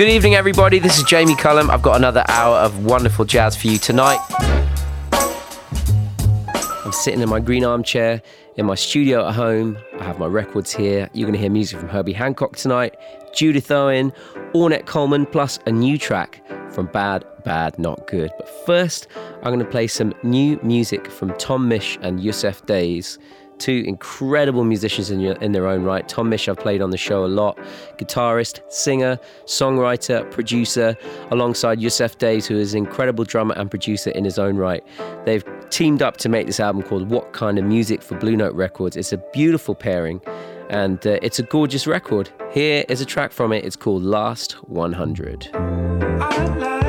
Good evening, everybody. This is Jamie Cullum. I've got another hour of wonderful jazz for you tonight. I'm sitting in my green armchair in my studio at home. I have my records here. You're going to hear music from Herbie Hancock tonight, Judith Owen, Ornette Coleman, plus a new track from Bad, Bad, Not Good. But first, I'm going to play some new music from Tom Misch and Yussef Dayes two incredible musicians in, your, in their own right. Tom Misch, I've played on the show a lot, guitarist, singer, songwriter, producer, alongside Yussef Dayes, who is an incredible drummer and producer in his own right. They've teamed up to make this album called What Kind of Music for Blue Note Records. It's a beautiful pairing and uh, it's a gorgeous record. Here is a track from it. It's called Last 100.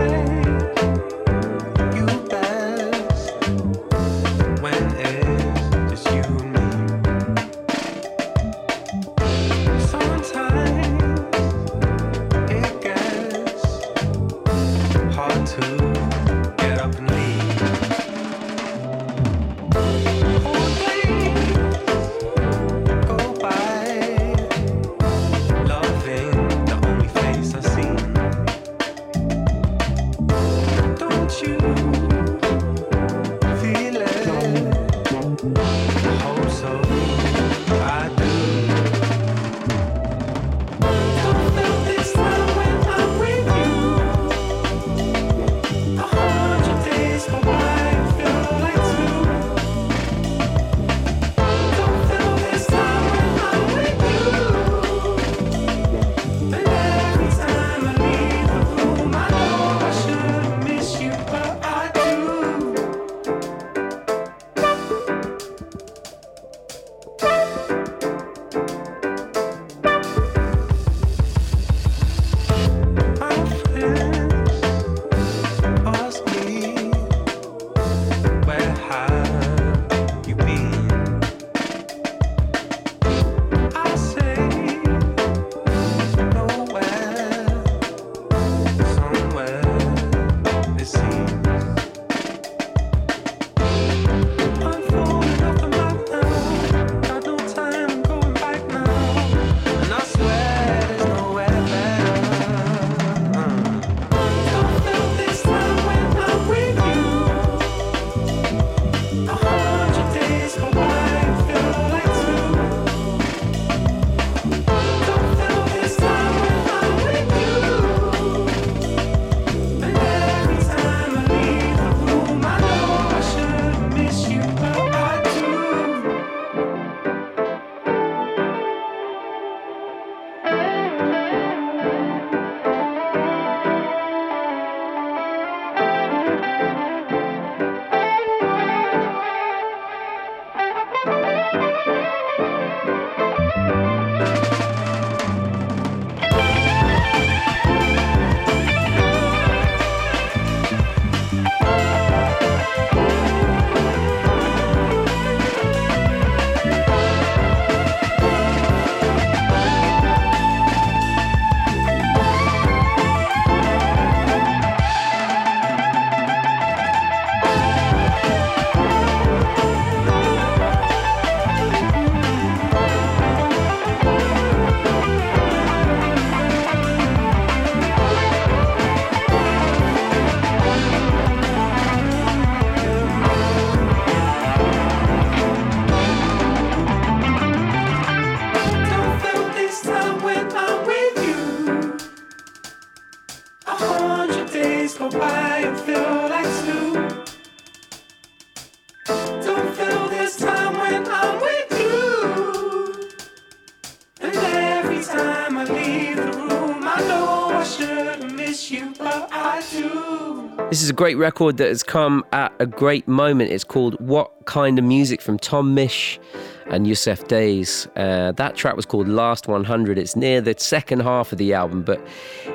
Great record that has come at a great moment. It's called What Kind of Music from Tom Misch and Yussef Dayes. Uh, that track was called Last 100. It's near the second half of the album, but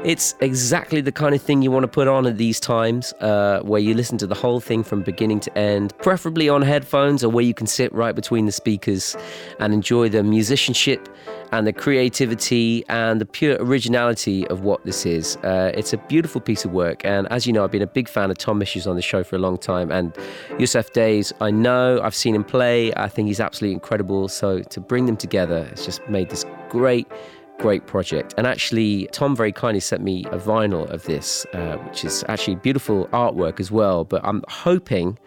it's exactly the kind of thing you want to put on at these times uh, where you listen to the whole thing from beginning to end, preferably on headphones or where you can sit right between the speakers and enjoy the musicianship and the creativity and the pure originality of what this is. Uh, it's a beautiful piece of work. And as you know, I've been a big fan of Tom Misch's on the show for a long time. And Yussef Dayes, I know, I've seen him play. I think he's absolutely incredible. So to bring them together, it's just made this great great project. And actually, Tom very kindly sent me a vinyl of this, uh, which is actually beautiful artwork as well. But I'm hoping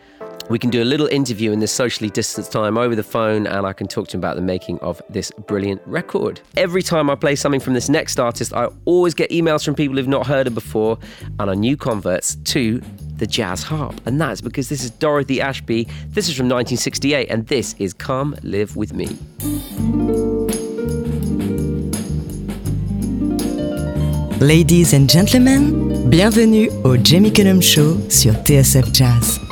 we can do a little interview in this socially distanced time over the phone and I can talk to him about the making of this brilliant record. Every time I play something from this next artist, I always get emails from people who've not heard her before and are new converts to the jazz harp. And that's because this is Dorothy Ashby. This is from 1968 and this is Come Live With Me. Ladies and gentlemen, bienvenue au Jamie Cullum Show sur TSF Jazz.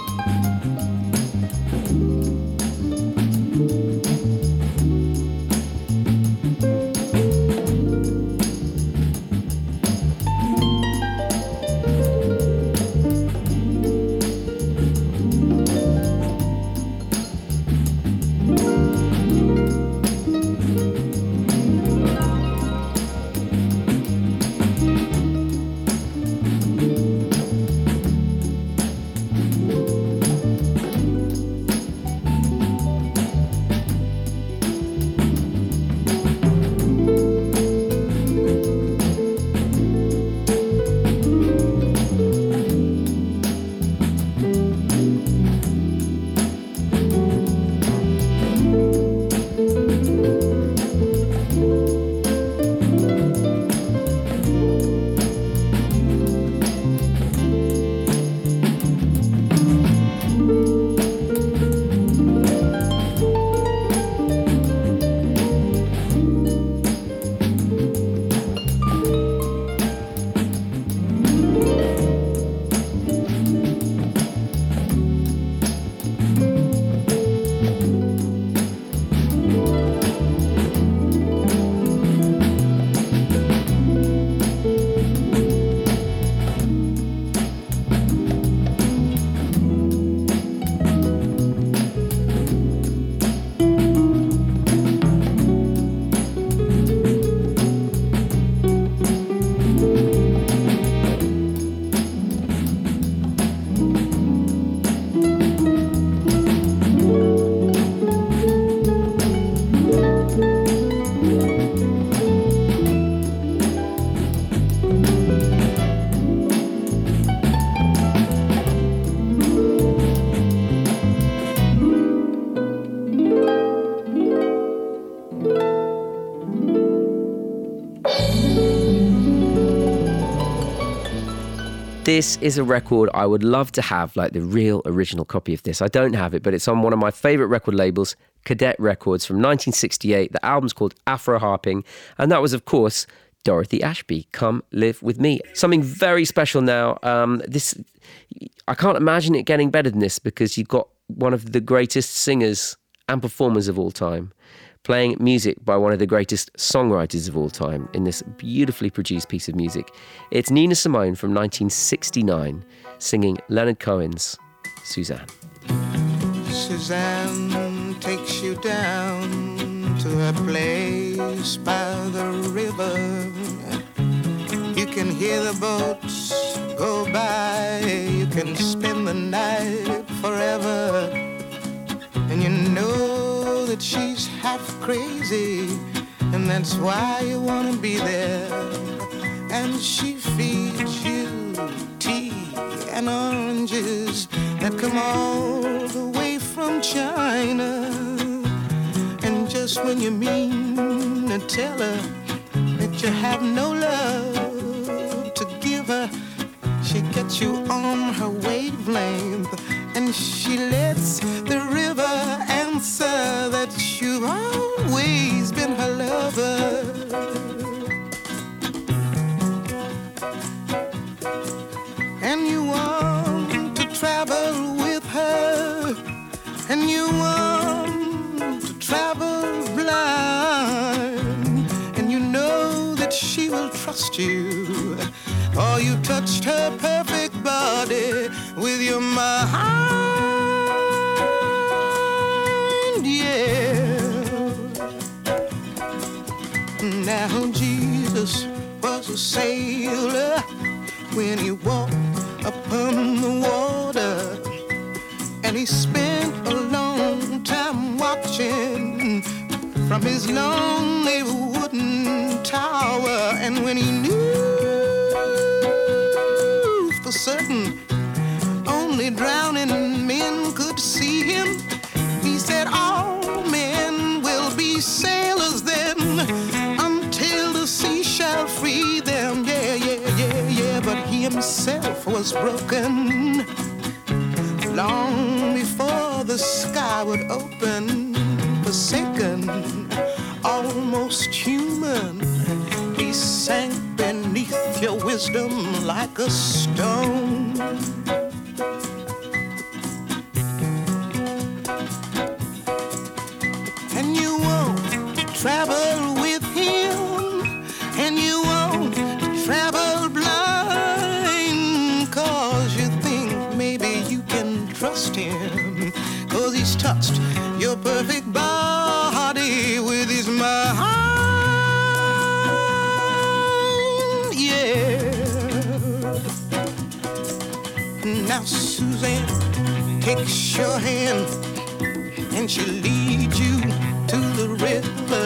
This is a record I would love to have, like the real original copy of this. I don't have it, but it's on one of my favorite record labels, Cadet Records from 1968. The album's called Afro Harping, and that was, of course, Dorothy Ashby. Come live with me. Something very special now. Um, this, I can't imagine it getting better than this because you've got one of the greatest singers and performers of all time playing music by one of the greatest songwriters of all time in this beautifully produced piece of music. It's Nina Simone from 1969 singing Leonard Cohen's Suzanne. Suzanne takes you down to a place by the river. You can hear the boats go by, you can spend the night forever, and you know half crazy, and that's why you wanna be there. And she feeds you tea and oranges that come all the way from China. And just when you mean to tell her that you have no love to give her, she gets you on her wavelength and she lets the river answer that you've always been her lover. And you want to travel with her, and you want to travel blind, and you know that she will trust you. Or you touched her perfect body with your mind, yeah. Now Jesus was a sailor when he walked upon the water, and he spent a long time watching from his lonely wooden tower. And when he knew for certain only drowning men could see him, he said, All men will be sailors then until the sea shall free them. Yeah, yeah, yeah, yeah. But he himself was broken long before the sky would open, forsaken, almost human. Wisdom like a stone. And you won't travel Now, Suzanne takes your hand and she leads you to the river.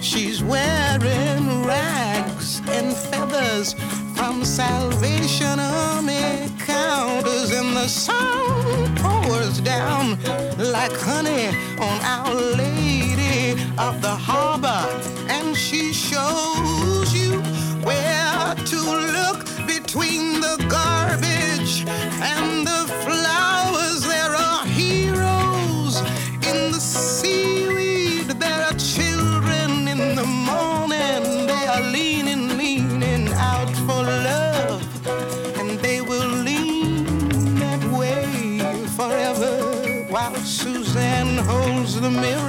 She's wearing rags and feathers from Salvation Army counters, and the sun pours down like honey on Our Lady of the Harbor, and she shows you where to look between the garbage the mirror.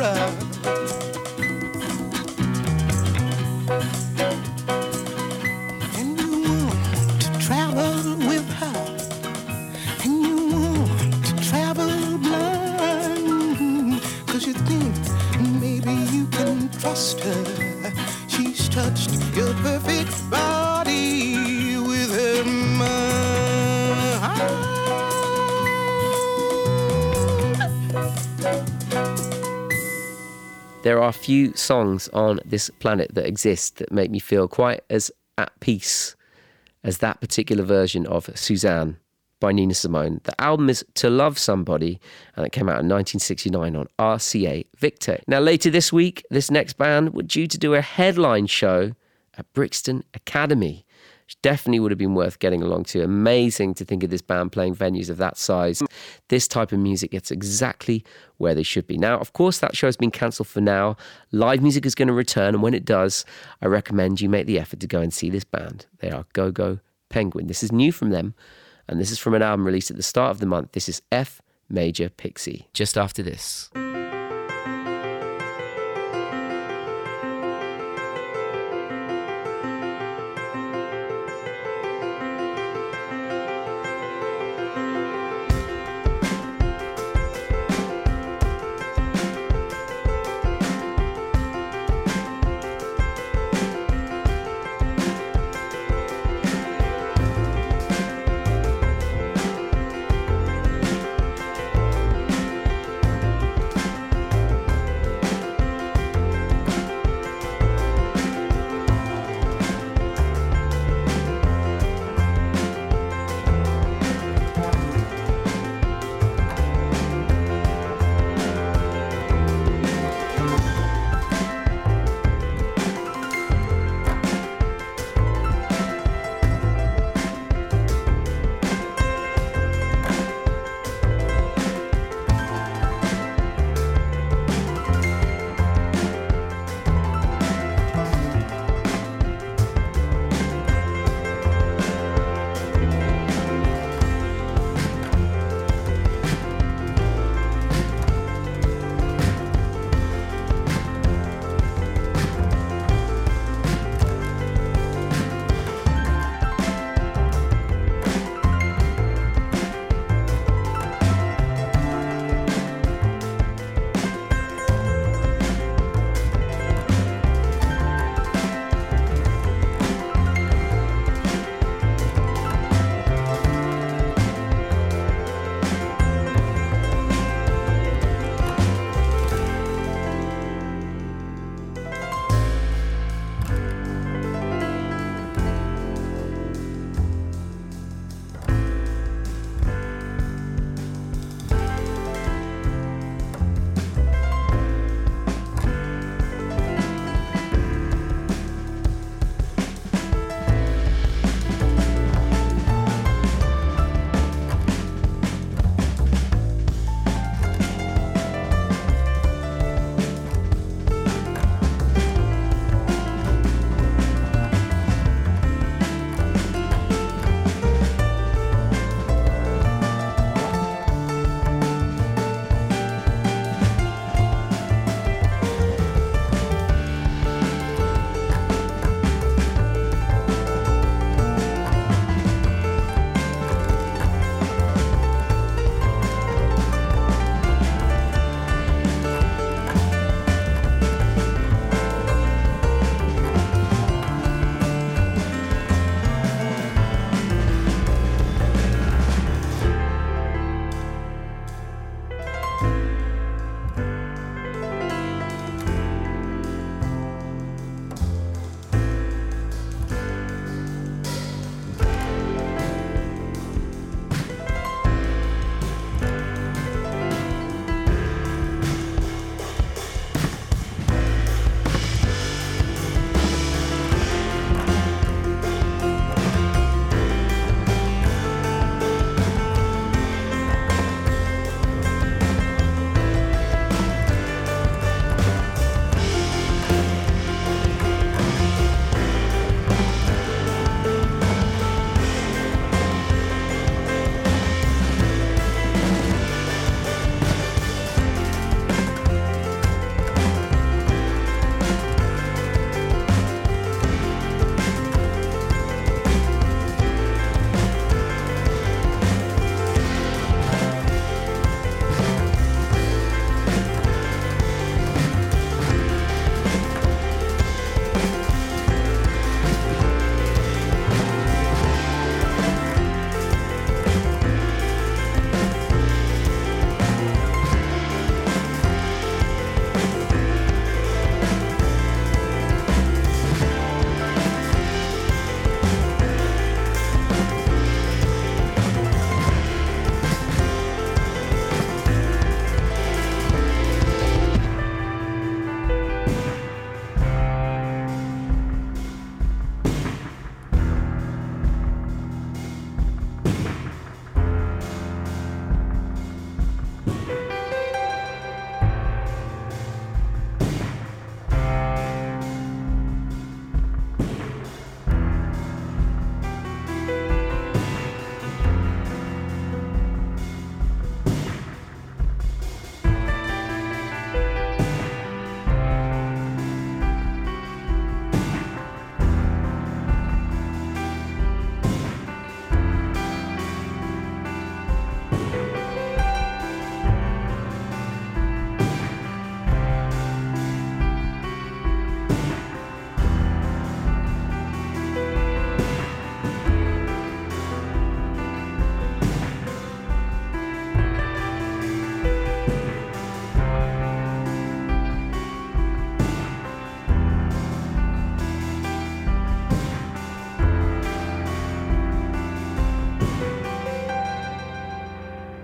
There are few songs on this planet that exist that make me feel quite as at peace as that particular version of Suzanne by Nina Simone. The album is To Love Somebody, and it came out in 1969 on RCA Victor. Now, later this week, this next band were due to do a headline show at Brixton Academy. Definitely would have been worth getting along to. Amazing to think of this band playing venues of that size. This type of music gets exactly where they should be. Now, of course, that show has been cancelled for now. Live music is going to return, and when it does, I recommend you make the effort to go and see this band. They are Go Go Penguin. This is new from them, and this is from an album released at the start of the month. This is F Major Pixie. Just after this.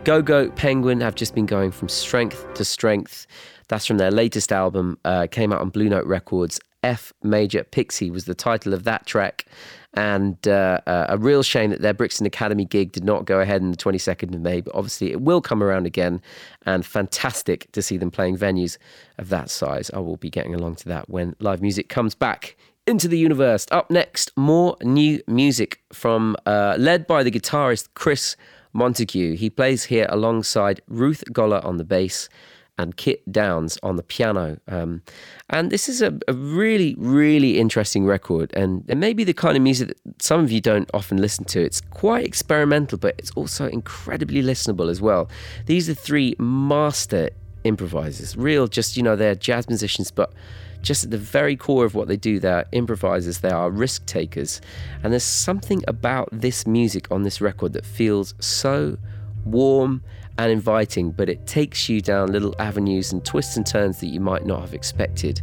Go Go Penguin have just been going from strength to strength. That's from their latest album, uh, came out on Blue Note Records. F Major Pixie was the title of that track. And uh, uh, a real shame that their Brixton Academy gig did not go ahead on the 22nd of May, but obviously it will come around again. And fantastic to see them playing venues of that size. I will be getting along to that when live music comes back into the universe. Up next, more new music from uh, led by the guitarist Chris Montague. He plays here alongside Ruth Goller on the bass and Kit Downs on the piano. Um, and this is a, a, really, really interesting record. And it may be the kind of music that some of you don't often listen to. It's quite experimental, but it's also incredibly listenable as well. These are three master improvisers, real, just, you know, they're jazz musicians, but just at the very core of what they do, they're improvisers, they are risk takers. And there's something about this music on this record that feels so warm and inviting, but it takes you down little avenues and twists and turns that you might not have expected.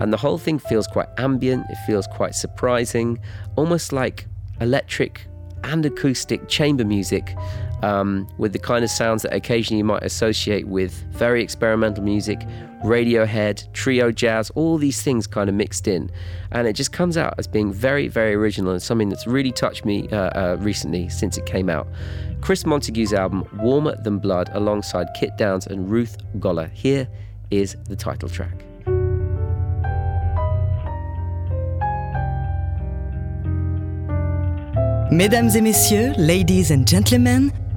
And the whole thing feels quite ambient, it feels quite surprising, almost like electric and acoustic chamber music um, with the kind of sounds that occasionally you might associate with very experimental music, Radiohead, trio jazz, all these things kind of mixed in. And it just comes out as being very, very original and something that's really touched me uh, uh, recently since it came out. Chris Montague's album, Warmer Than Blood, alongside Kit Downs and Ruth Goller. Here is the title track. Mesdames et messieurs, ladies and gentlemen,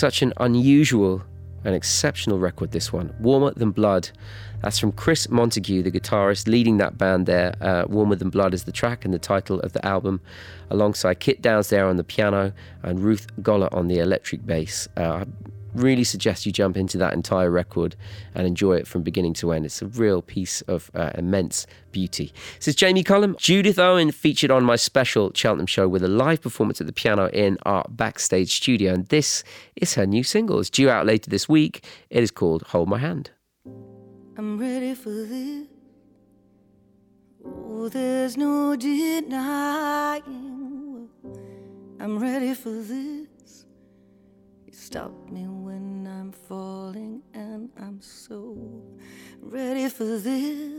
Such an unusual and exceptional record, this one. Warmer Than Blood. That's from Chris Montague, the guitarist leading that band there. Uh, Warmer Than Blood is the track and the title of the album, alongside Kit Downs there on the piano and Ruth Goller on the electric bass. Uh, really suggest you jump into that entire record and enjoy it from beginning to end. It's a real piece of uh, immense beauty. This is Jamie Cullum. Judith Owen featured on my special Cheltenham show with a live performance at the piano in our backstage studio. And this is her new single. It's due out later this week. It is called Hold My Hand. I'm ready for this. Oh, there's no denying. I'm ready for this. Stop me when I'm falling, and I'm so ready for this.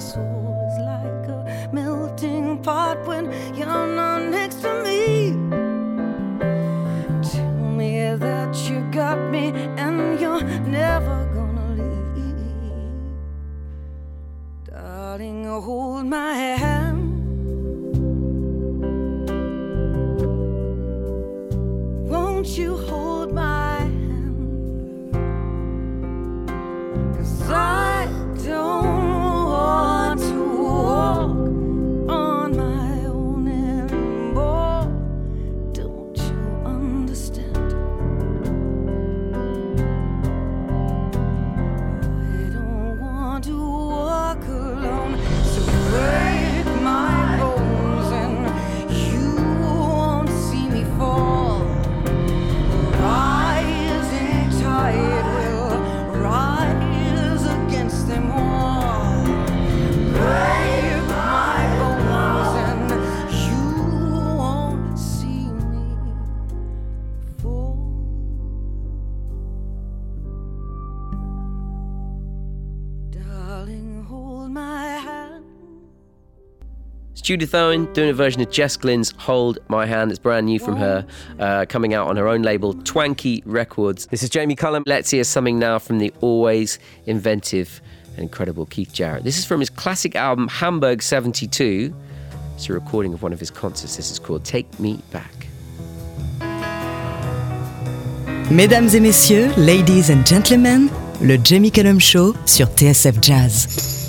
Xu Judith Owen doing a version of Jess Glynne's Hold My Hand. It's brand new from her, uh, coming out on her own label, Twanky Records. This is Jamie Cullum. Let's hear something now from the always inventive and incredible Keith Jarrett. This is from his classic album, Hamburg 72. It's a recording of one of his concerts. This is called Take Me Back. Mesdames et messieurs, ladies and gentlemen, le Jamie Cullum Show sur TSF Jazz.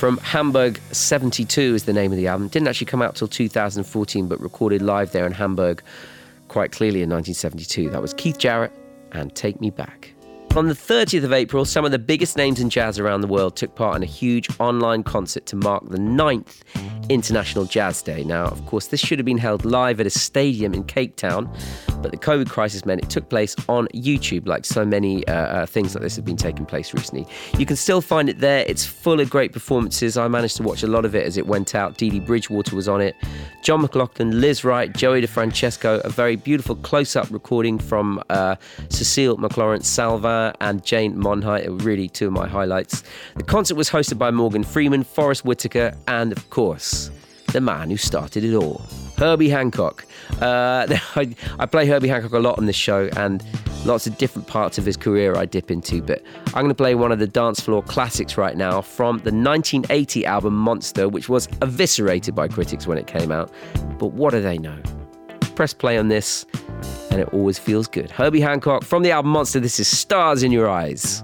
From Hamburg 72 is the name of the album. Didn't actually come out till 2014, but recorded live there in Hamburg quite clearly in 1972. That was Keith Jarrett and Take Me Back. On the 30th of April, some of the biggest names in jazz around the world took part in a huge online concert to mark the 9th International Jazz Day. Now, of course, this should have been held live at a stadium in Cape Town, but the COVID crisis meant it took place on YouTube, like so many uh, uh, things like this have been taking place recently. You can still find it there. It's full of great performances. I managed to watch a lot of it as it went out. Dee Dee Bridgewater was on it, John McLaughlin, Lizz Wright, Joey DeFrancesco, a very beautiful close up recording from uh, Cecile McLorin And Jane Monheit are really two of my highlights. The concert was hosted by Morgan Freeman, Forest Whitaker, and of course, the man who started it all, Herbie Hancock. Uh, I, I, play Herbie Hancock a lot on this show, and lots of different parts of his career I dip into. But I'm going to play one of the dance floor classics right now from the 1980 album Monster, which was eviscerated by critics when it came out. But what do they know? Press play on this and it always feels good. Herbie Hancock from the album Monster. This is Stars in Your Eyes.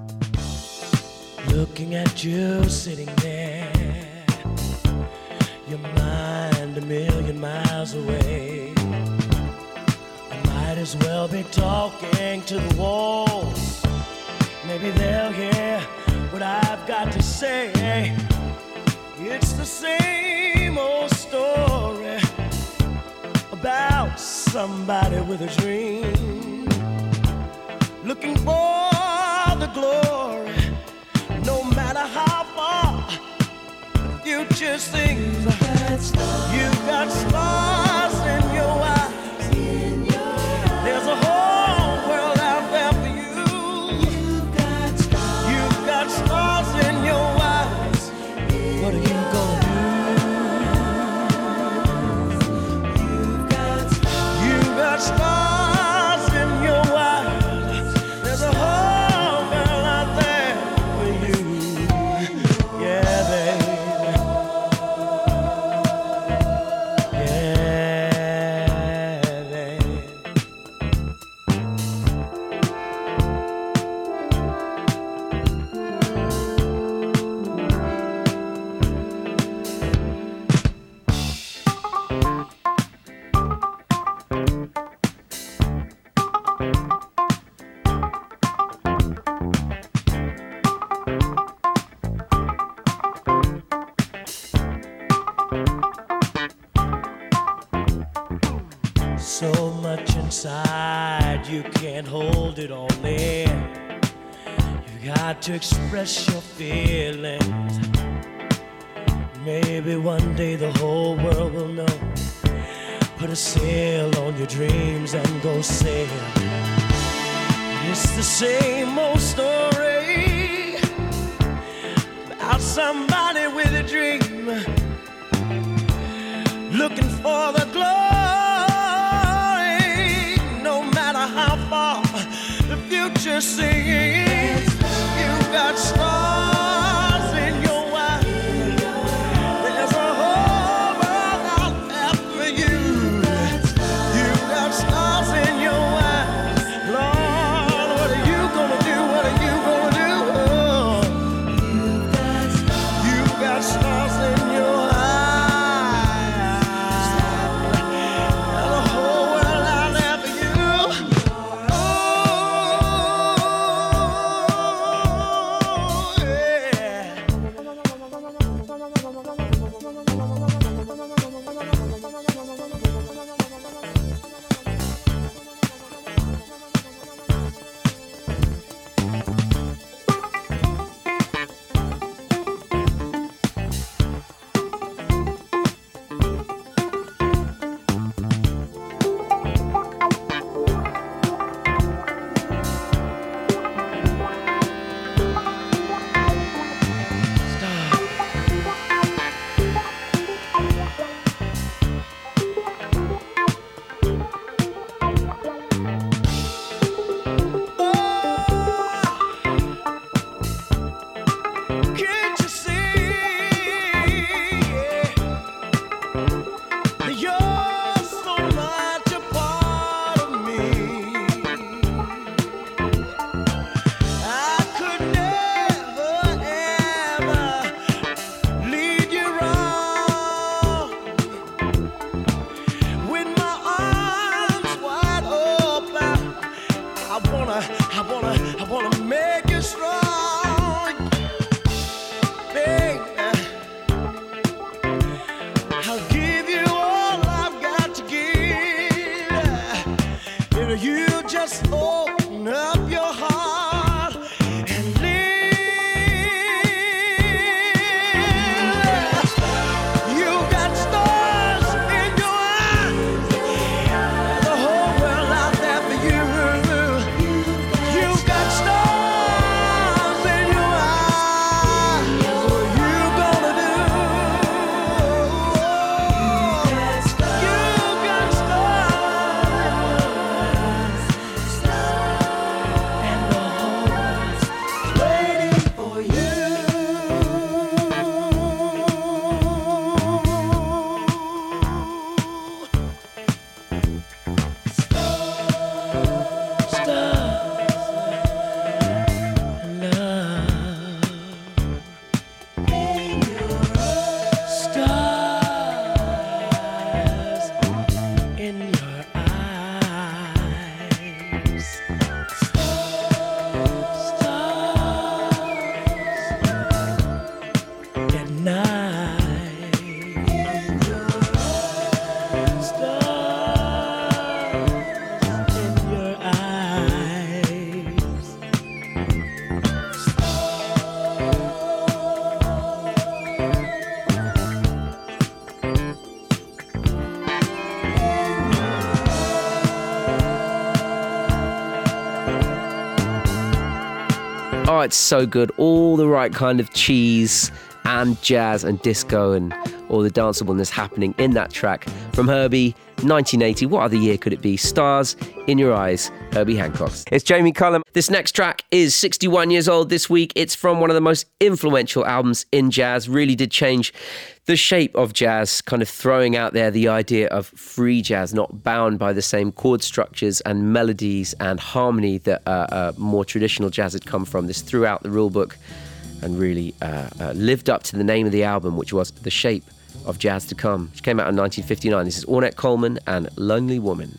Looking at you sitting there, your mind a million miles away. I might as well be talking to the walls. Maybe they'll hear what I've got to say. It's the same old story somebody with a dream, looking for the glory, no matter how far the future seems. You've got stars in your eyes. Express your feelings. Maybe one day the whole world will know. Put a sail on your dreams and go sail. It's the same old story about somebody with a dream looking for the glory. No matter how far the future seems, got stars it's so good. All the right kind of cheese and jazz and disco and all the danceableness happening in that track from Herbie, 1980. What other year could it be? Stars in Your Eyes, Herbie Hancock. It's Jamie Cullum. This next track is 61 years old this week. It's from one of the most influential albums in jazz, really did change the shape of jazz, kind of throwing out there the idea of free jazz, not bound by the same chord structures and melodies and harmony that uh, uh, more traditional jazz had come from. This threw out the rule book and really uh, uh lived up to the name of the album, which was The Shape of Jazz to Come, which came out in 1959. This is Ornette Coleman and Lonely Woman.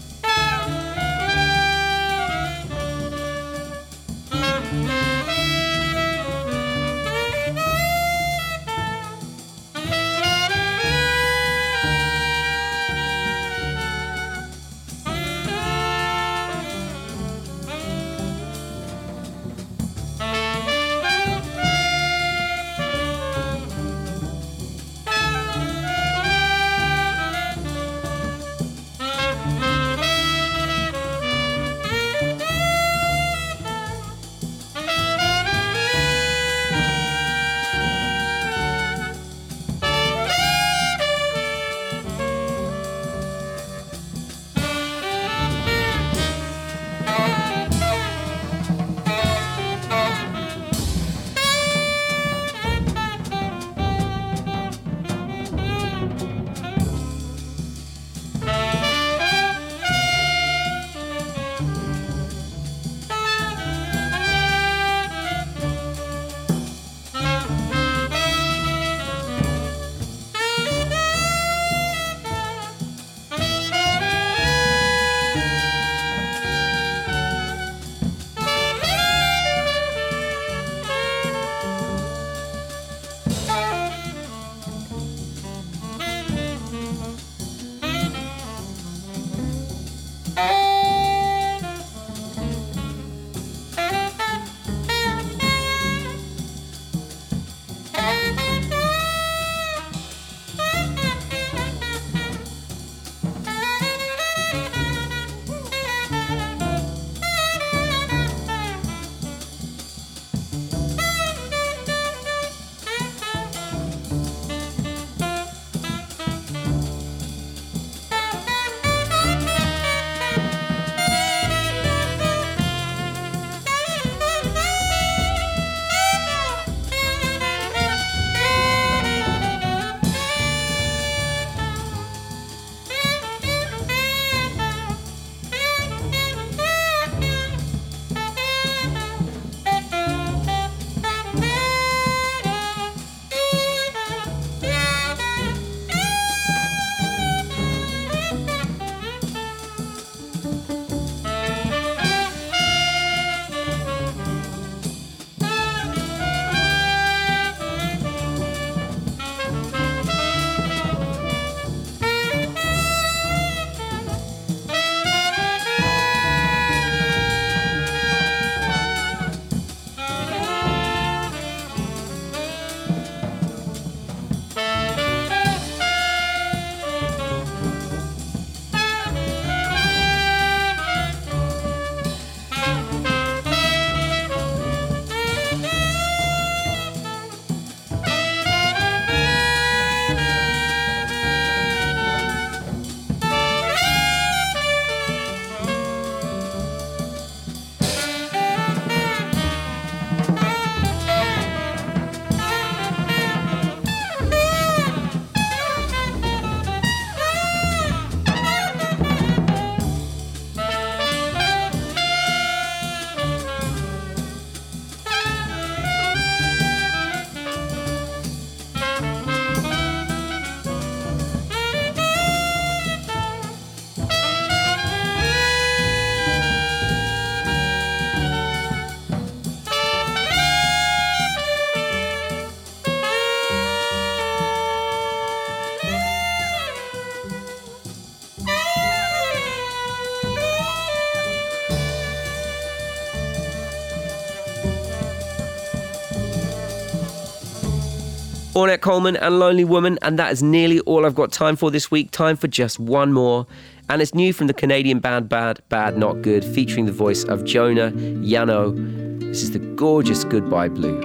Ornette Coleman and Lonely Woman, and that is nearly all I've got time for this week. Time for just one more, And it's new from the Canadian band Badbadnotgood, featuring the voice of Jonah Yano. This is the gorgeous Goodbye Blue.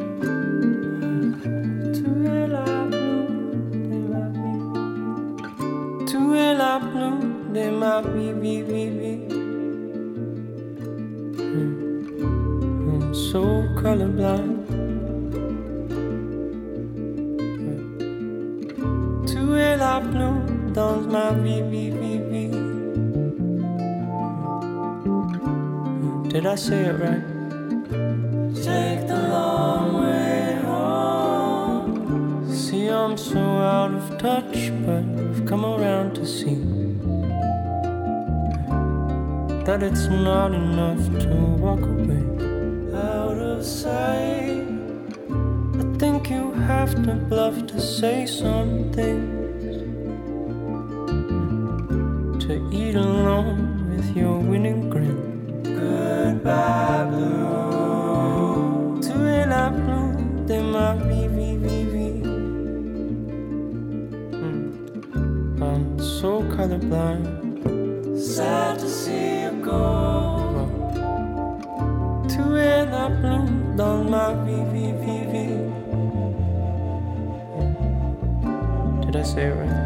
So colorblind. Es la blue dans ma vie, vie, vie, vie. Did I say it right? Take the long way home. See, I'm so out of touch, but I've come around to see that it's not enough to walk away out of sight. I think you have to bluff to say something your winning grin. Goodbye, blue. Tu es la blue de ma vie, vie, vie, vie. Hmm. I'm so colorblind. Sad to see you go. Tu es la blue dans ma vie, vie, vie, vie. Did I say it right?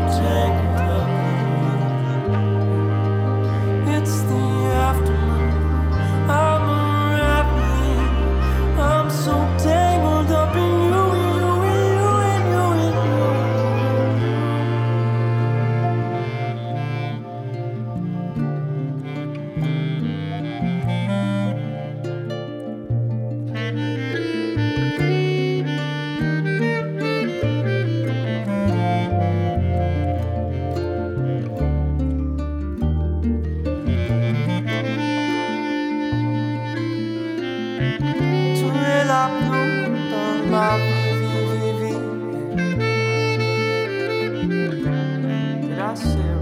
vie.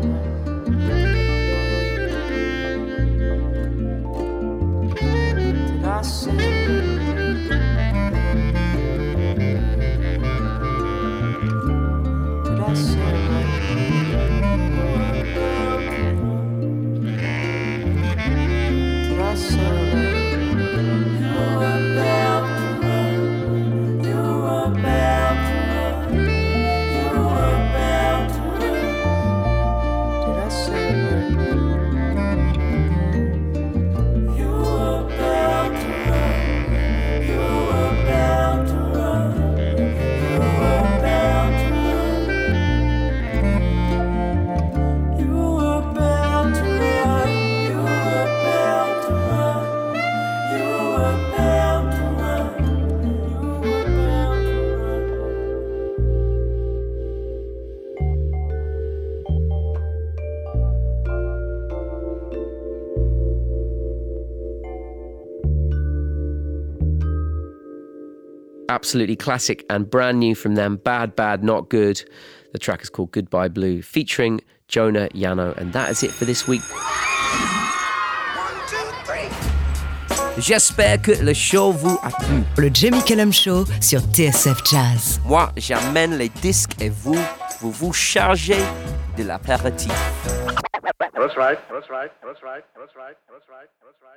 Absolutely classic and brand new from them. Badbadnotgood. The track is called Goodbye Blue, featuring Jonah Yano. And that is it for this week. J'espère que le show vous a plu. Le Jamie Cullum Show sur TSF Jazz. Moi, j'amène les disques et vous, vous vous chargez de l'apéritif. That's. That's right. That's right. That's right. That's right. That's right. That's right.